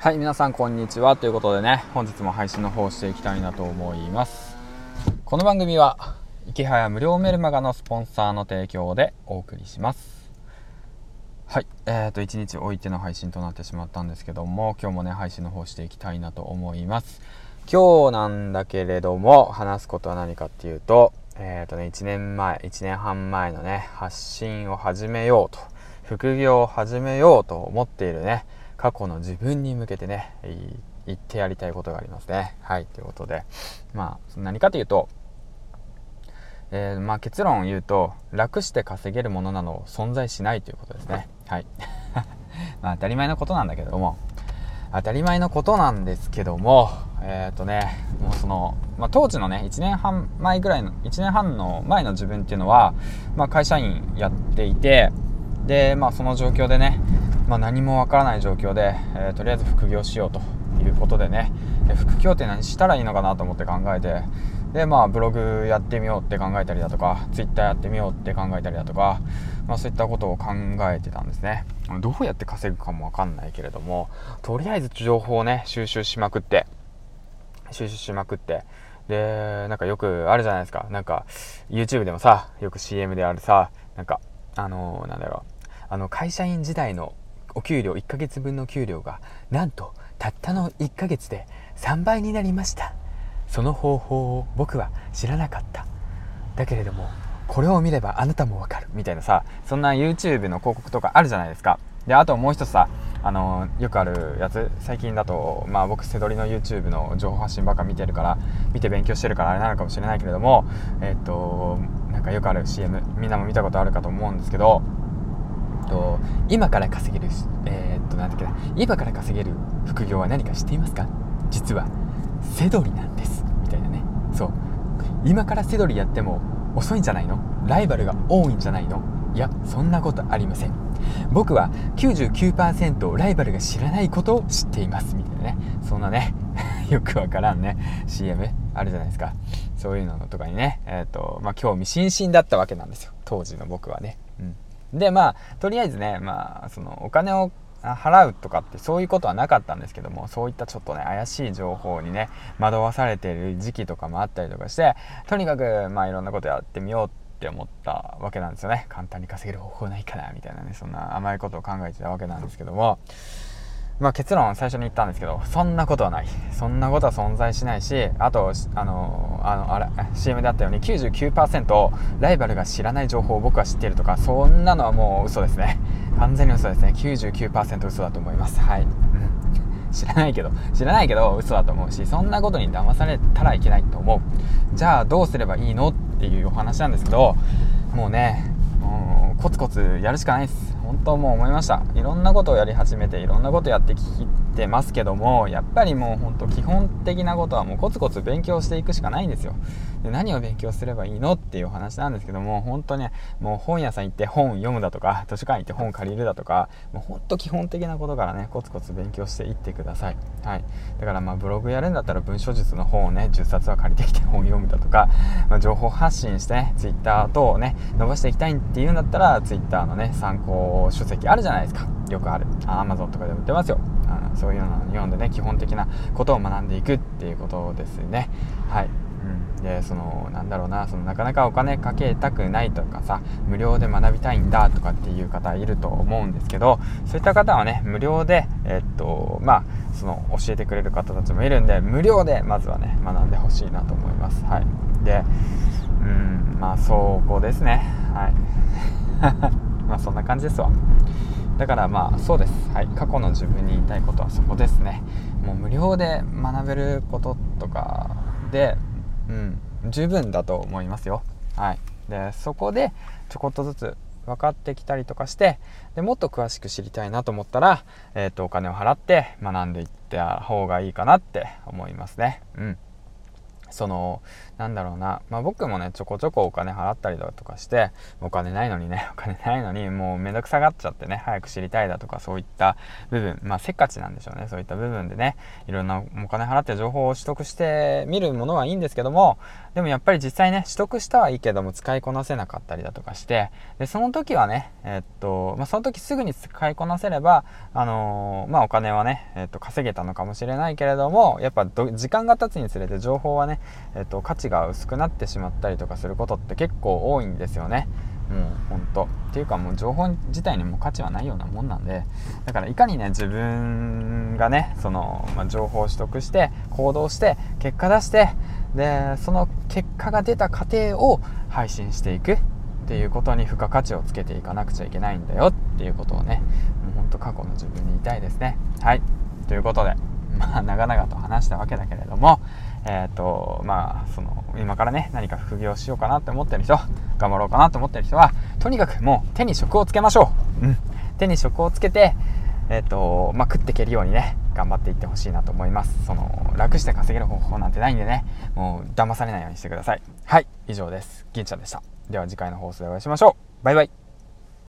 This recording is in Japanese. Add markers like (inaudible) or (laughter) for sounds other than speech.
はい皆さんこんにちは。ということでね本日も配信の方していきたいなと思います。この番組は池早無料メルマガのスポンサーの提供でお送りします。はいえーと1日置いての配信となってしまったんですけども今日もね配信の方していきたいなと思います。今日なんだけれども話すことは何かっていうとえっ、ー、とね1年前1年半前のね発信を始めようと副業を始めようと思っているね過去の自分に向けてね、言ってやりたいことがありますね。はい、ということで、まあ、何かというと、えー、まあ、結論を言うと、楽して稼げるものなど存在しないということですね。はい。(laughs) まあ、当たり前のことなんだけども、当たり前のことなんですけども、えっ、ー、とね、もうその、まあ、当時のね、1年半前ぐらいの、1年半の前の自分っていうのは、まあ、会社員やっていて、で、まあ、その状況でね、まあ、何もわからない状況で、えー、とりあえず副業しようということでね、え副業って何したらいいのかなと思って考えてでまあブログやってみようって考えたりだとかツイッターやってみようって考えたりだとか、まあ、そういったことを考えてたんですね。どうやって稼ぐかもわかんないけれどもとりあえず情報をね収集しまくって収集しまくってでなんかよくあるじゃないですか。なんか YouTube でもさよく CM であるさなんかあのー、なんだろうあの会社員時代のお給料1ヶ月分の給料がなんとたったの1ヶ月で3倍になりました。その方法を僕は知らなかった。だけれどもこれを見ればあなたもわかる。みたいなさそんな YouTube の広告とかあるじゃないですか。であともう一つさあのよくあるやつ最近だとまあ僕背取りの YouTube の情報発信ばっか見てるから見て勉強してるからあれなのかもしれないけれどもえっとなんかよくある CM みんなも見たことあるかと思うんですけどと今から稼げるえー、っとなんだっけな。今から稼げる副業は何か知っていますか？実はセドリなんです。みたいなね。そう。今からセドリやっても遅いんじゃないの？ライバルが多いんじゃないの？いやそんなことありません。僕は99%ライバルが知らないことを知っています。みたいなね。そんなね。(laughs) よくわからんね。CM あるじゃないですか。そういうのとかにね。えっ、ー、とまあ興味津々だったわけなんですよ。当時の僕はね。うん。でまあとりあえずねまあそのお金を払うとかってそういうことはなかったんですけどもそういったちょっとね怪しい情報にね惑わされている時期とかもあったりとかしてとにかくまあいろんなことやってみようって思ったわけなんですよね。簡単に稼げる方法ないかなみたいなねそんな甘いことを考えてたわけなんですけども。まあ、結論最初に言ったんですけどそんなことはない。そんなことは存在しないしあとあのあのあれ CM であったように99%ライバルが知らない情報を僕は知っているとかそんなのはもう嘘ですね。完全に嘘ですね。99%嘘だと思います。はい、うん、知らないけど知らないけど嘘だと思うしそんなことに騙されたらいけないと思う。じゃあどうすればいいの？っていうお話なんですけどもうねもうコツコツやるしかないです。本当もう思いました。いろんなことをやり始めていろんなことやってきてますけどもやっぱりもうほんと基本的なことはもうコツコツ勉強していくしかないんですよ。で何を勉強すればいいのっていう話なんですけども本当ねもう本屋さん行って本読むだとか図書館行って本借りるだとかもうほんと基本的なことからねコツコツ勉強していってください。はい。だからまあブログやるんだったら文書術の本をね10冊は借りてきて本読むだとか、まあ、情報発信してね Twitter 等をね伸ばしていきたいっていうんだったら Twitter のね参考書籍あるじゃないですか。よくある。Amazon とかでも売ってますよ。あのそういうのを読んでね基本的なことを学んでいくっていうことですね。はい。うん、でそのなんだろうなそのなかなかお金かけたくないとかさ無料で学びたいんだとかっていう方いると思うんですけどそういった方はね無料でえっとまあその教えてくれる方たちもいるんで無料でまずはね学んでほしいなと思います。はい。でうんまあそこですね。はい。(laughs) まあそんな感じですわ。だからまあそうです。はい。過去の自分に言いたいことはそこですね。もう無料で学べることとかでうん十分だと思いますよ。はい。でそこでちょこっとずつ分かってきたりとかしてでもっと詳しく知りたいなと思ったら、えーと、とお金を払って学んでいった方がいいかなって思いますね。うん。そのなんだろうな、まあ、僕もねちょこちょこお金払ったりだとかしてお金ないのにね (laughs) お金ないのにもうめんどくさがっちゃってね早く知りたいだとかそういった部分。まあせっかちなんでしょうね。そういった部分でねいろんなお金払って情報を取得して見るものはいいんですけどもでもやっぱり実際ね取得したはいいけども使いこなせなかったりだとかしてでその時はねえっと、まあ、その時すぐに使いこなせればあのー、まあお金はね、えっと、稼げたのかもしれないけれどもやっぱ時間が経つにつれて情報はねえっと、価値が薄くなってしまったりとかすることって結構多いんですよね。もう本当っていうかもう情報自体にも価値はないようなもんなんで。だからいかにね自分がねその、まあ、情報を取得して行動して結果出してでその結果が出た過程を配信していくっていうことに付加価値をつけていかなくちゃいけないんだよっていうことをねもうほんと過去の自分に言いたいですね。はい。ということでまあ長々と話したわけだけれどもえっ、ー、と、まあ、その、今からね、何か副業しようかなって思ってる人、頑張ろうかなと思ってる人は、とにかくもう手に職をつけましょう。うん。手に職をつけて、えっ、ー、と、まあ、食っていけるようにね、頑張っていってほしいなと思います。その、楽して稼げる方法なんてないんでね、もう騙されないようにしてください。はい、以上です。銀ちゃんでした。では次回の放送でお会いしましょう。バイバイ。